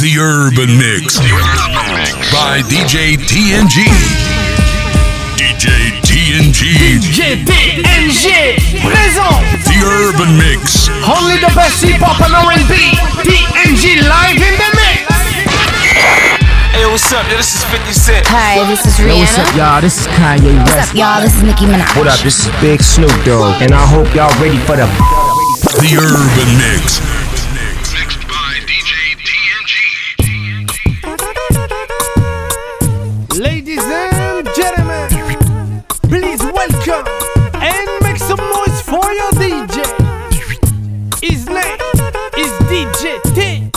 The Urban Mix by DJ TNG. DJ TNG. DJ TNG présent. The Urban Mix. Only the best hip hop and R&B. TNG live in the mix. Hey, what's up? Yo, this is 50 Cent. Hi, this is Rihanna. Yo, what's up, y'all? This is Kanye West. What's up, y'all? This is Nicki Minaj. What up? This is Big Snoop Dogg, and I hope y'all ready for the. The Urban Mix. Is DJ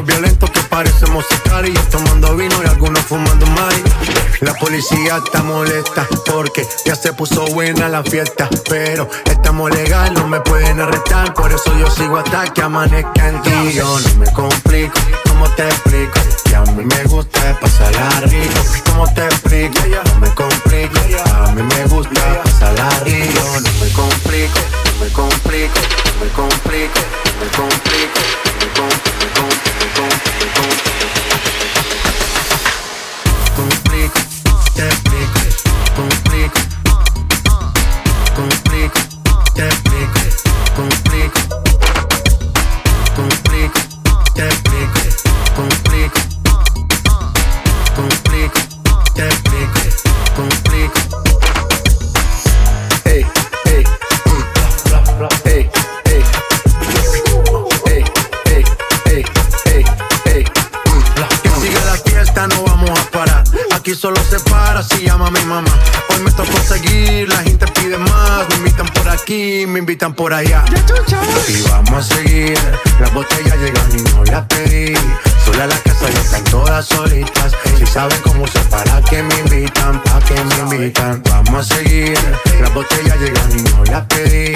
Con un fue violento que parecemos sicari. Tomando vino y algunos fumando mari. La policía está molesta porque ya se puso buena la fiesta. Pero estamos legal, no me pueden arrestar. Por eso yo sigo hasta que amanezca en ti. Yo no me complico, ¿cómo te explico? Que a mí me gusta pasarla rico. ¿Cómo te explico? No me complico, a mí me gusta pasarla rico. No me complico, me complico, me complico, me complico, me complico, me complico, me complico. Complico, te explico, invitan por allá. Y vamos a seguir. Las botellas llegan y no las pedí. Sola la casa ya están todas solitas. Si saben cómo se para que me invitan, pa' que me invitan. Vamos a seguir. Las botellas llegan y no las pedí.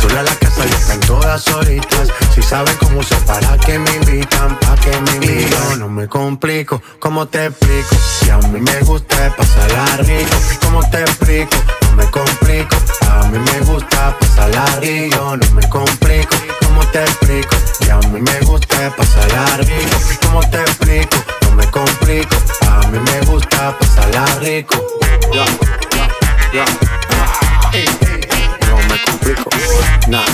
Sola la casa ya están todas solitas. Si saben cómo se para que me invitan, pa' que me invitan. Y yo no me complico, ¿cómo te explico? Que a mí me gusta pasarla rico. ¿Cómo te explico? Me complico. A mí me gusta pasarla rico. Yo no me complico, ¿cómo te explico? Que a mí me gusta pasarla rico. ¿Cómo te explico? No me complico. A mí me gusta pasarla rico. Ey, No me complico, nah,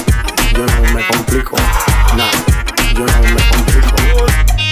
yo no me complico, nah, yo no me complico.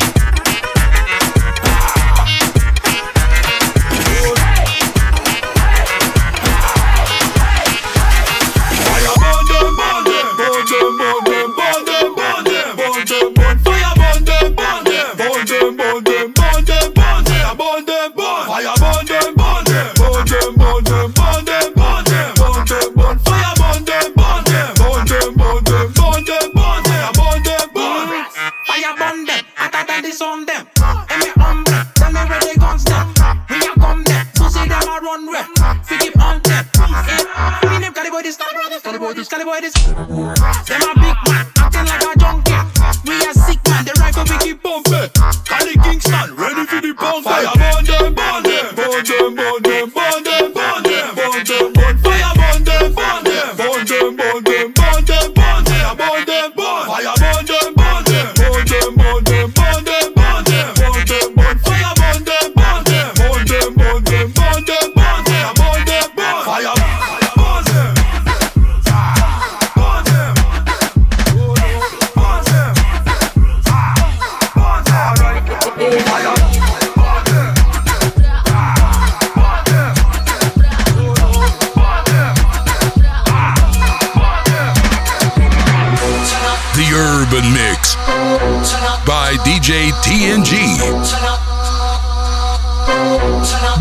DJ TNG.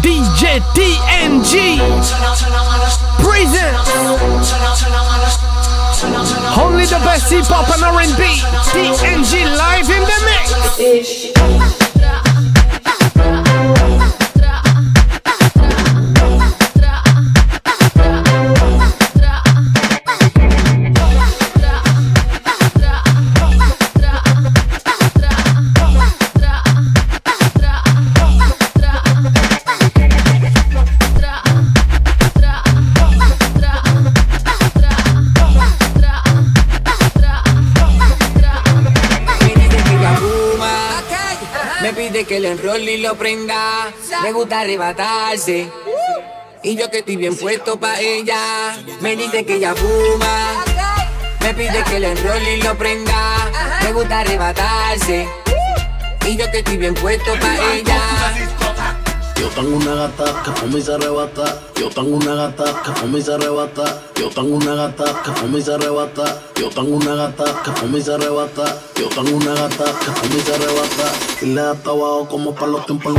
DJ TNG presents only the best hip hop and R&B. TNG live in the mix. Me pide que le enrolle y lo prenda. Me gusta arrebatarse. Y yo que estoy bien puesto pa' ella. Me dice que ella fuma, me pide que le enrolle y lo prenda. Me gusta arrebatarse. Y yo que estoy bien puesto pa' ella. Yo tengo una gata que fuma y se arrebata. Yo tengo una gata que fuma y se arrebata. Yo tengo una gata que fuma y se arrebata. Yo tengo una gata que fuma y se arrebata. Yo tengo una gata que fuma y se arrebata. Y le da abajo como para los tiempos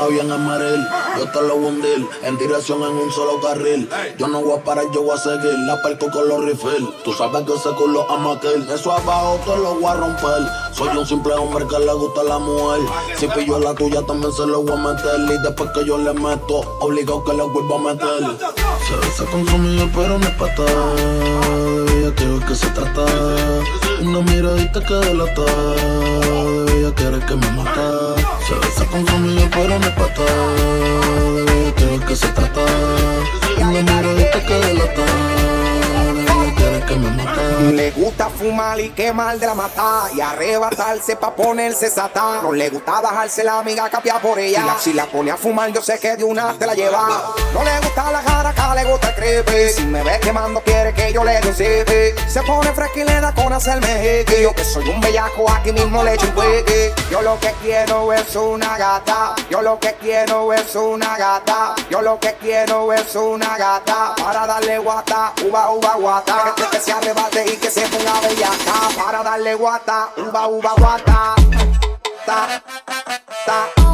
está bien amaril, yo te lo hundir En dirección en un solo carril. Yo no voy a parar, yo voy a seguir La perco con los refill Tú sabes que ese culo ama aquel Eso abajo te lo voy a romper. Soy un simple hombre que le gusta a la mujer. Si pillo la tuya también se lo voy a meter. Y después que yo le meto Obligado que le vuelva a meter. Se besa con su amiga pero no es pata De quiero que se trata. Una miradita que delata. De ella quiere que me mata Se besa con su amiga pero no es pata De ella quiero que se trata Una miradita que delata que me mata Le gusta fumar y quemar de la mata y arrebatarse pa' ponerse satán. No le gusta bajarse la amiga capia por ella. Si la, si la pone a fumar, yo sé que de una te la lleva. No le gusta la jaraca, le gusta el creepy. Si me ve quemando, quiere que yo le dé. Se pone fresca y le da con hacerme jeque. Yo que soy un bellaco, aquí mismo le echo. Yo lo que quiero es una gata. Yo lo que quiero es una gata. Yo lo que quiero es una gata. Para darle guata, uva, uva, guata. Se arrebate y que se ponga bellaca. Para darle guata, uva, uva, guata. Ta, ta.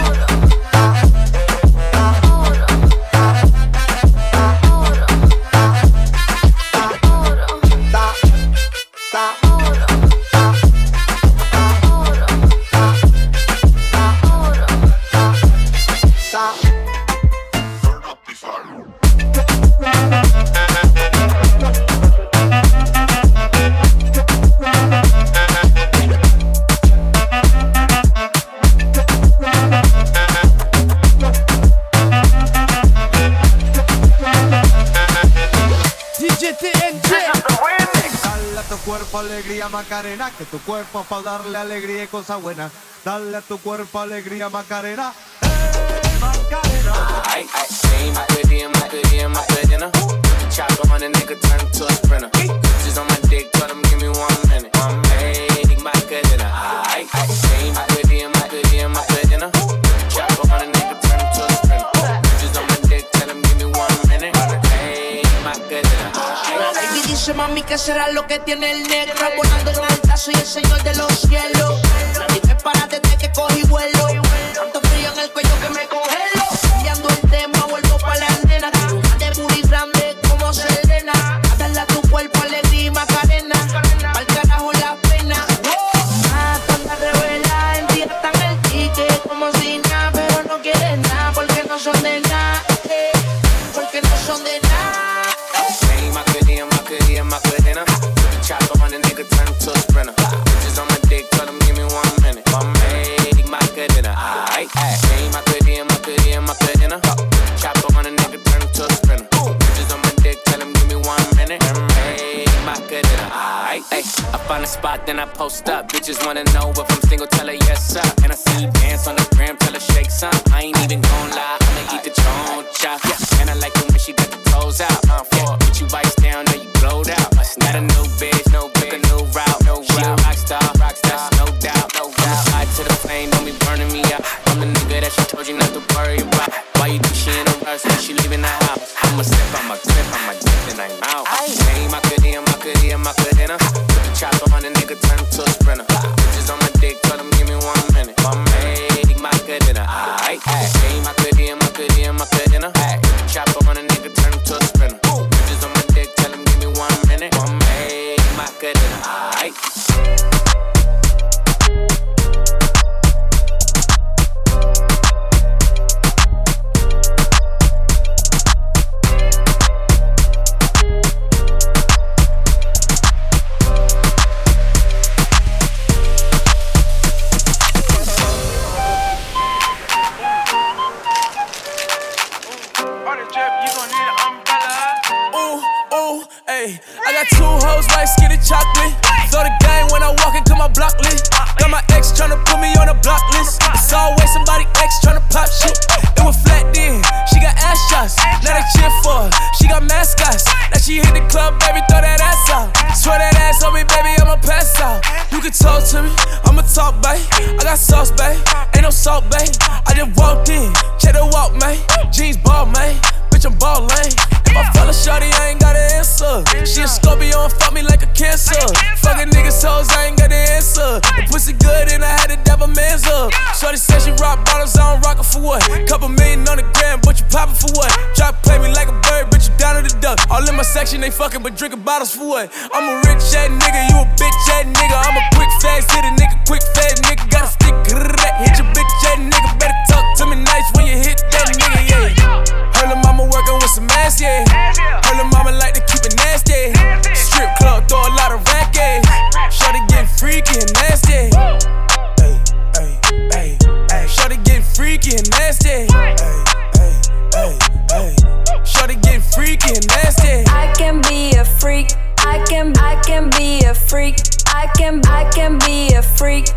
Dale a tu cuerpo alegría Macarena, que tu cuerpo pa' darle alegría y cosa buena. Dale a tu cuerpo alegría Macarena. ¡Eh, Macarena! Ay, ay, say my goodie and my goodie and my goodie, you know. Chopper on a nigga, turn him to a sprinter. Bitches on my dick, tell him give me one minute. Hey, my que será lo que tiene el negro Volando en alta, soy el señor de los cielos. Dime para desde que cogí vuelo. Tanto frío en el cuello que me congelo. Cambiando el tema, vuelvo pa' la una de booty grande como Selena. A darle a tu cuerpo alegría y macarena. Pa'l carajo la pena. Ah, tanta revela, en ti el ticket Como si nada, pero no quieren nada Porque no son de nada Bitches wanna know if Now she hit the club, baby, throw that ass out. Swear that ass on me, baby, I'ma pass out. You can talk to me, I'ma talk, babe. I got sauce, babe. Ain't no salt, babe. I just walked in, check the walk, man. Jeans ball, man. Bitch, I'm ballin'. If I fell a shawty, I ain't got an answer. She a Scorpio and fuck me like a cancer. Fuckin' niggas hoes, I ain't got an answer. The pussy good and I had to dab a man's up. Shorty said she rock bottles, I don't rock it for what? Couple million on the gram, but you poppin' for what? Drop play me like a bird, bitch, you down to the duck. All in my section, they fuckin', but drinking bottles for what? I'm a rich ass nigga, you a bitch ass nigga. I'm a quick fast hit a nigga, quick fast nigga. Got a stick, hit your bitch ass nigga. Better talk to me nice when you hit that nigga, yeah. Mama working with some ass, yeah. Her lil' mama like to keep it nasty. Strip club, throw a lot of racket. Shorty getting freaky and nasty. Ay, ay, ay, ay. Shorty getting freaky and nasty. Ay, ay, ay, ay. Shorty getting freaky and nasty. I can be a freak. I can I can be a freak. I can I can be a freak.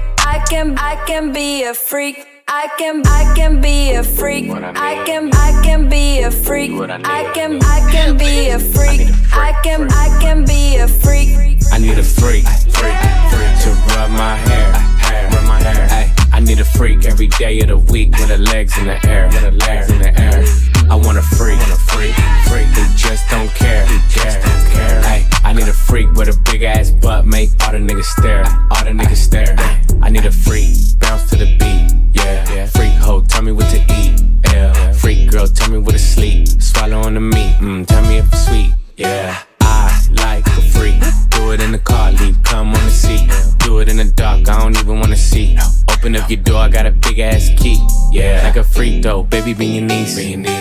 I can I can be a freak. I can I can be a freak. I can I can be a freak. I can I can be a freak. I can I can be a freak. I need a freak, freak, freak to rub my hair, hair, rub my hair. I need a freak every day of the week with her legs in the air, with her legs in the air. I want a freak, freak, freak. Who just don't care, who just don't care. Ay, I need a freak with a big ass butt, make all the niggas stare, all the niggas stare. I need a freak, bounce to the beat, yeah, yeah. Freak hoe, tell me what to eat, yeah. Freak girl, tell me what to sleep, swallow on the meat, mm, tell me if it's sweet, yeah. I like a freak. Do it in the car, leave come on the seat. Open up your door, I got a big ass key. Yeah, like a freak though, baby, be your niece.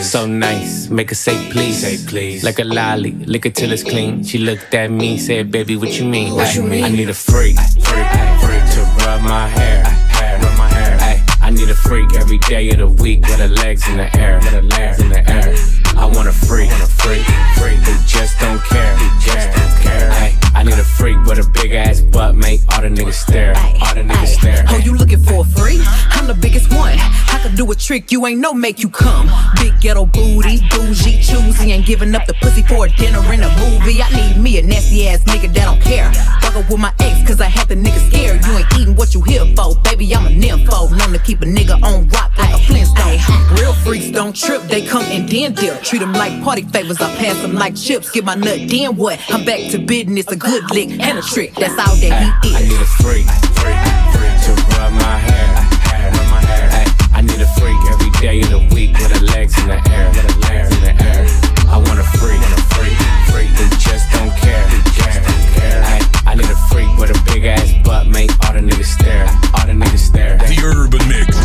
So nice, make her say please. Say please. Like a lolly, lick it till it's clean. She looked at me, said, baby, what you mean? What you mean? I need a freak, freak, freak to rub my hair, hair, rub my hair. I need a freak every day of the week with her legs in the air, with her legs in the air. I want a freak, want a freak, freak who just don't care, who just don't care. Ay, I need a freak with a big ass butt, make all the niggas stare, all the niggas stare. Oh, you looking for a freak? I'm the biggest one. I could do a trick you ain't no make you come. Big ghetto booty, bougie, choosy, ain't giving up the pussy for a dinner in a movie. I need me a nasty ass nigga that don't care. Fuck up with my ex, cause I had the nigga scared. You ain't eating what you here for, baby. I'm a nympho. Known to keep a nigga on rock like a Flintstone. Real freaks don't trip, they come and then dip. Treat them like party favors, I pass them like chips. Get my nut, then what? I'm back to business, a good lick and a trick. That's all that he I is. need a freak, freak, freak to rub my hair, hair, rub my hair. I need a freak every day of the week with her legs in the air, with her legs in the air. I want a freak, want a freak, freak who just don't care, who just don't care. Ay, I need a freak with a big ass butt, make all the niggas stare, all the niggas stare. The Urban Mix.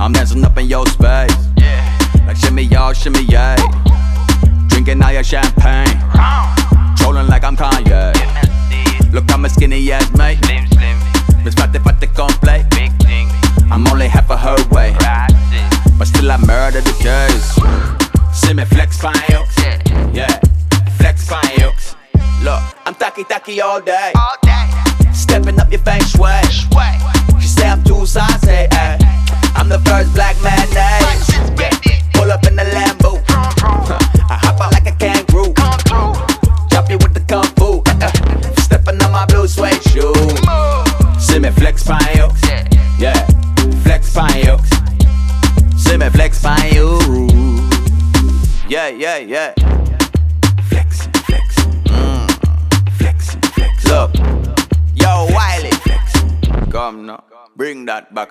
I'm dancing up in your space. Yeah. Like shimmy y'all, shimmy yay. Drinking all your champagne. Trolling like I'm Kanye. Look, I'm a skinny ass mate. Miss Fate Fate complete. I'm only half of her weight. But still I murder the case. See me flex fine. Yeah, flex fine. Look, I'm tacky tacky all day. Stepping up your feng shui. She say I'm too saucy.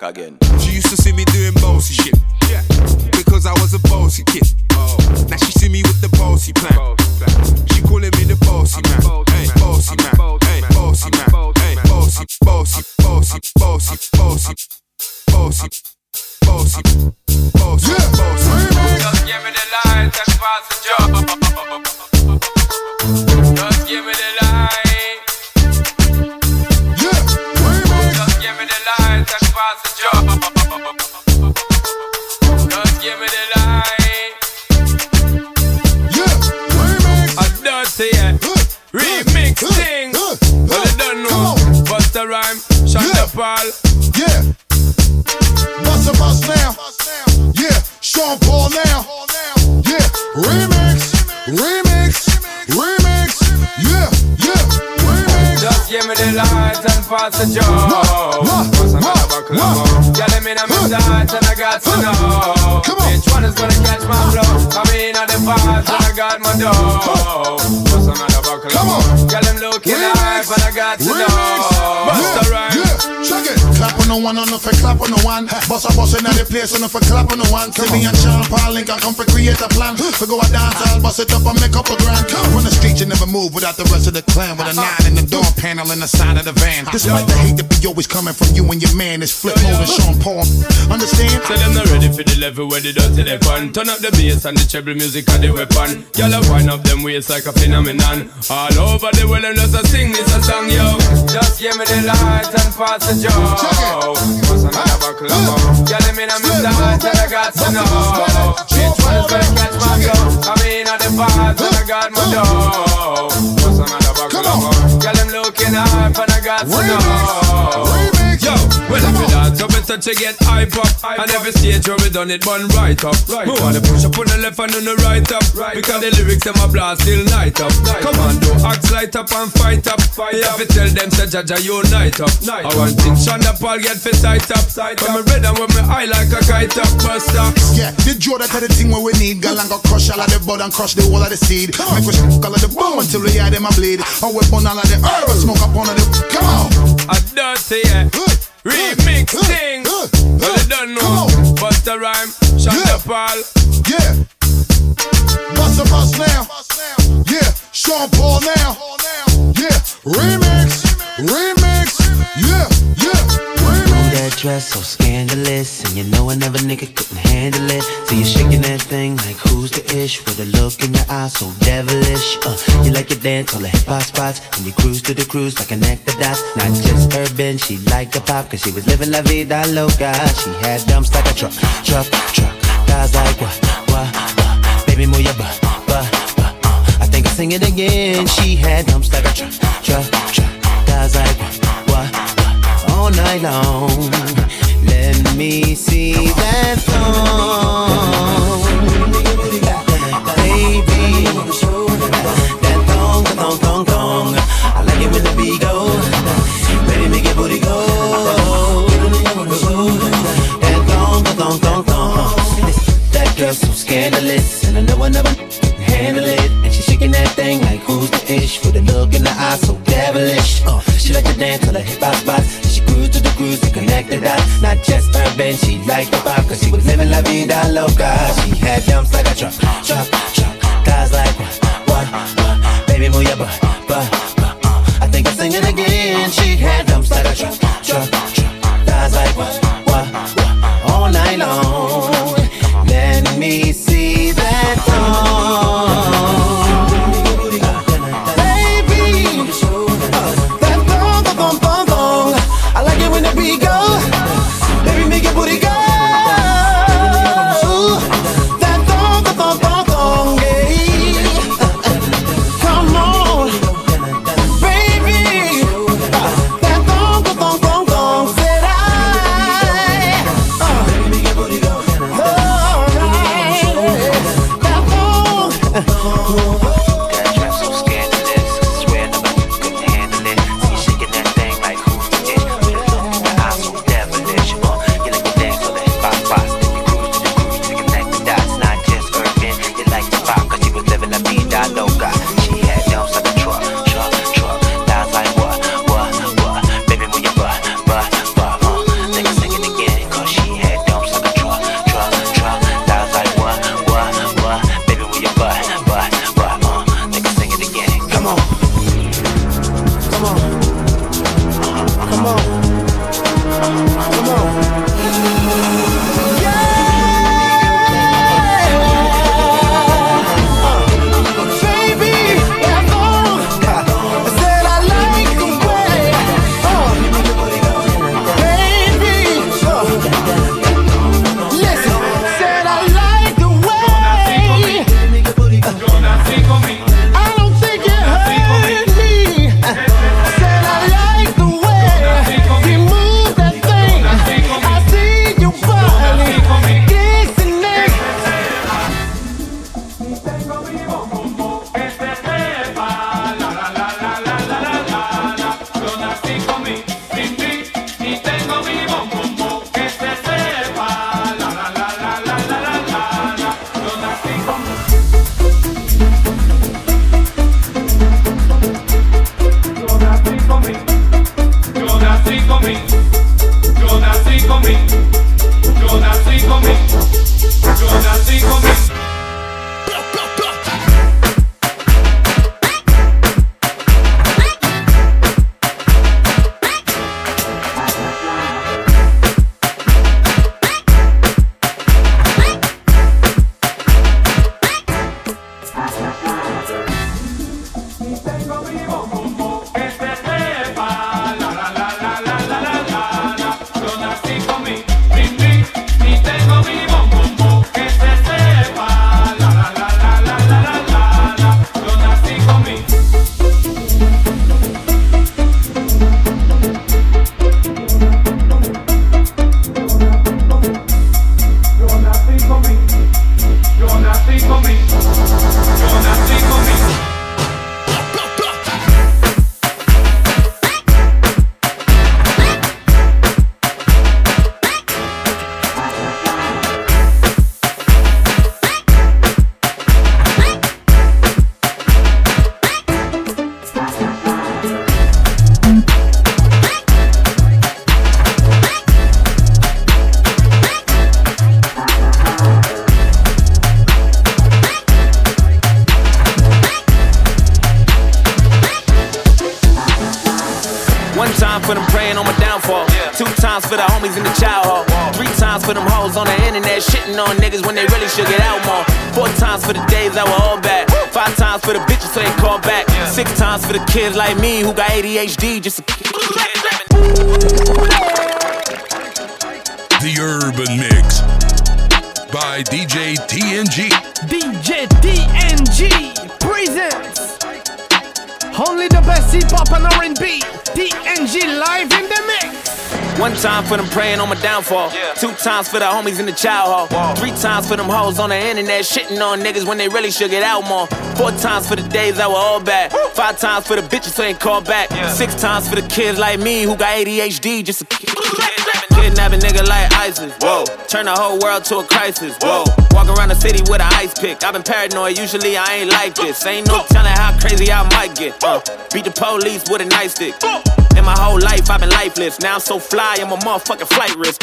Again. And the job. What's another buckle of more? Yeah, let me know my sights and I got to know. Which one is gonna catch my flow? Come in at the vibes and I got my dough. What's another buckle of more? Yeah, them looking hype and I got to know. The one, on the for clap on the one. Boss a boss in the place, on the clap on the one. Me and Sean Paul Link, I come for create a plan. For go a dance, I'll bust it up and make up a grand. Run the street, you never move without the rest of the clan. With a nine in the door panel in the side of the van. Despite the hate that be always coming from you and your man, it's flip mode and Sean Paul. Understand? Say them not ready for the level where they dirty they fun. Turn up the bass and the treble music and the weapon. Y'all wind up them waist like a phenomenon. All over the world and just a sing this a song, yo. Just give me the light and pass the joe. What's another buckle of more? Yeah, let me know my sights and I got to know. Which one is gonna catch my flow? I'm in at the and I got my dough. What's another buckle of more? Yeah, them looking and I got to know. Well if you dance, so better to get hype up And every stage where we done it, bun right up We wanna push up on the left and on the right up Because the lyrics them a blast till night up Come on, do axe light up and fight up You have to tell them, say Jaja, unite up I want things Shonda Paul get for sight up When me red and when me high like a kite up Buster Yeah, the Joe that the thing where we need. Girl and go crush all of the bud and crush the whole of the seed. Come on. Make us all of the boom until we hear them a bleed. And we burn all of the herb smoke up on of the. Come on. A dirty yeah. Remix thing Well you don't know Bust a rhyme Shonda Paul Yeah. Bust a bust now. Yeah. Sean Paul now. Yeah. Remix. Remix. Dress so scandalous. And you know another nigga couldn't handle it. So you're shaking that thing like who's the ish? With a look in your eyes so devilish. Uh, You like to dance on the hip hop spots. And you cruise to the cruise like an actor dots Not just urban, she liked the pop Cause she was living la vida loca. She had dumps like a truck, truck, truck. Guys like what, what, what Baby move your butt, butt, butt uh, I think I'll sing it again. She had dumps like a truck for the homies in the child hall. Three times for them hoes on the internet shitting on niggas when they really should get out more. Four times for the days that were all bad. Five times for the bitches so they call back. Six times for the kids like me who got ADHD just to The Urban Mix by DJ TNG. DJ TNG presents only the best hip hop and R&B. TNG live in the mix. One time for them praying on my downfall. Two times for the homies in the child hall. Three times for them hoes on the internet shitting on niggas when they really should get out more. Four times for the days I were all bad. Five times for the bitches who ain't called back. Six times for the kids like me who got ADHD just to kidnap a nigga like ISIS. Whoa, turn the whole world to a crisis. Whoa, walk around the city with an ice pick. I've been paranoid, usually I ain't like this. Ain't no telling how crazy I might get. Uh, beat the police with a nightstick. In my whole life, I've been lifeless. Now I'm so fly, I'm a motherfucking flight risk.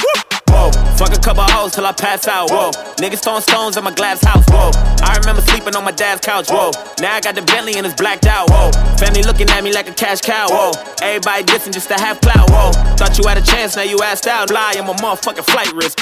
Whoa, fuck a couple hoes till I pass out. Whoa, niggas throwing stones at my glass house. Whoa, I remember sleeping on my dad's couch. Whoa, now I got the Bentley and it's blacked out. Whoa, family looking at me like a cash cow. Whoa, everybody dissing just to have clout. Whoa, thought you had a chance, now you asked out. Lie, I'm a motherfucking flight risk.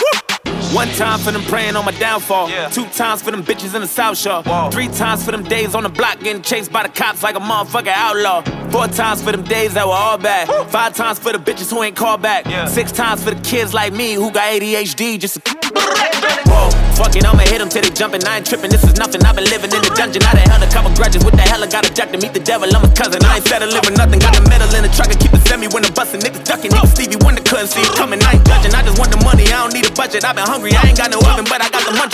One time for them praying on my downfall. Two times for them bitches in the South Shore. Three times for them days on the block getting chased by the cops like a motherfucking outlaw. Four times for them days that were all bad. Five times for the bitches who ain't called back. Six times for the kids like me who got ADHD just to. Whoa, fuck it, I'ma hit them till they jumpin'. I ain't tripping, this is nothing. I've been living in the dungeon. I done held a couple grudges. What the hell? I got a to meet the devil. I'm his cousin. I ain't settling with nothing. Got the metal in the truck and keep it semi when I'm busting. Niggas ducking. Niggas Stevie Wonder couldn't see it coming. I ain't judging. I just want the money. I don't need a budget. I've been hungry. I ain't got no oven, but I got the. Whoa,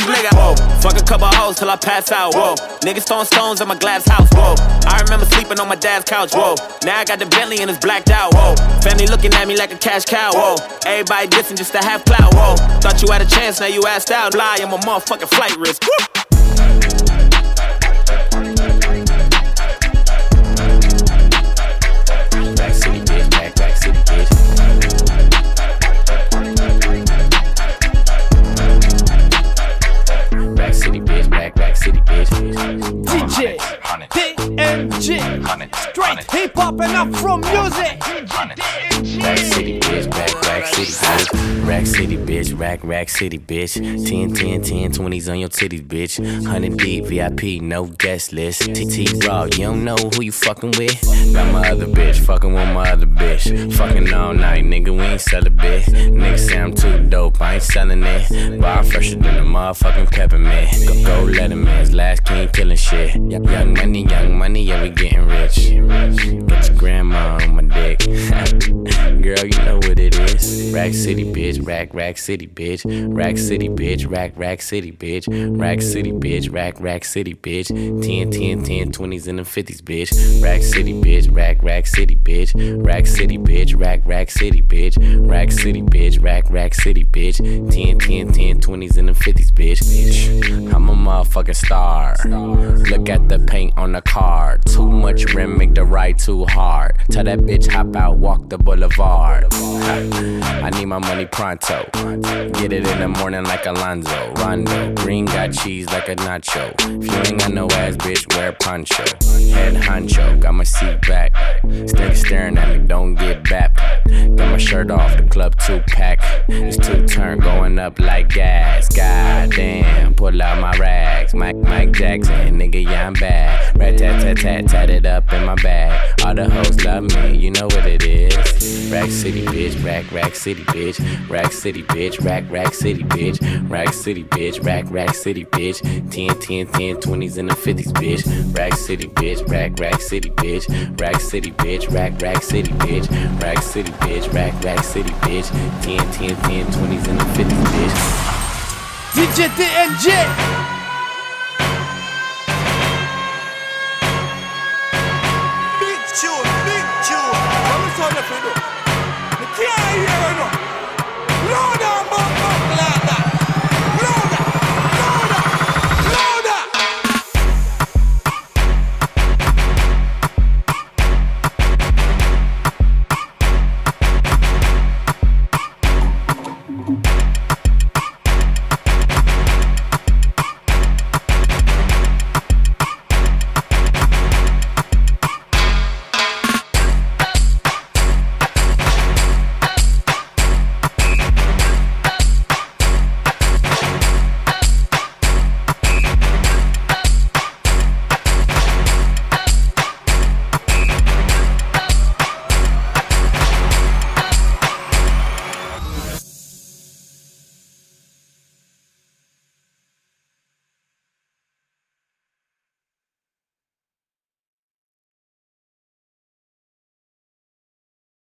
fuck a couple hoes till I pass out. Whoa, niggas throwing stones at my glass house. Whoa, I remember sleeping on my dad's couch. Whoa, now I got the Bentley and it's blacked out. Whoa, family looking at me like a cash cow. Whoa, everybody dissing just to have clout. Whoa, thought you had a chance, now you asked out. Lie, I'm a motherfucking flight risk. Woo! DJ TNG straight hip hop and up from music. Back city bitch, back back city bitch. Rack city bitch, rack rack city bitch. 10 10 10 20s on your titties bitch. 100 deep VIP, no guest list. TT raw, you don't know who you fucking with. Got my other bitch, fucking with my other bitch. Fucking all night, nigga, we ain't sell a bit. Nigga say I'm too dope, I ain't selling it. Bar fresher than a motherfucking peppermint. Go, go let him in, last king killing shit. Young money, young money, yeah, we getting rich. Get your grandma on my dick. Girl, you know what it is. Rack City, bitch. Rack, rack city, bitch. Rack City, bitch. Rack, rack city, bitch. Rack City, bitch. Rack, rack city, bitch. 10, 10, 10, 20s and the 50s, bitch. Rack City, bitch. Rack, rack city, bitch. Rack City, bitch. Rack, rack city, bitch. Rack City, bitch. Rack, rack city, bitch. 10, 10, 10, 20s and the 50s, bitch. I'm a motherfucking star. Look at the paint on the car. Too much rim, make the ride too hard. Tell that bitch hop out, walk the boulevard. I need my money pronto. Get it in the morning like Alonzo. Rondo. Green got cheese like a nacho. If you ain't got no ass, bitch, wear poncho. Head honcho, got my seat back. Stick staring at me, don't get back. Got my shirt off, the club two pack. It's two turn going up like gas. God damn, pull out my rags. Mike, Mike Jackson, nigga, yeah, I'm bad. Rat tat tat tat, tat it up in my bag. All the hoes love me, you know what it is. Rack City, bitch, rack, rack city, bitch. Rack City, bitch, rack, rack city, bitch. Rack City, bitch, rack, rack city, bitch. 10, 10, 10, 20s and the 50s, bitch. Rack City, bitch, rack, rack city, bitch. Rack City, bitch, rack, rack city, bitch. Rack City, bitch, rack, rack city, bitch. 10, 10, 10, 20s and the 50s, bitch. DJ TNG tune, big tune. Come on, son of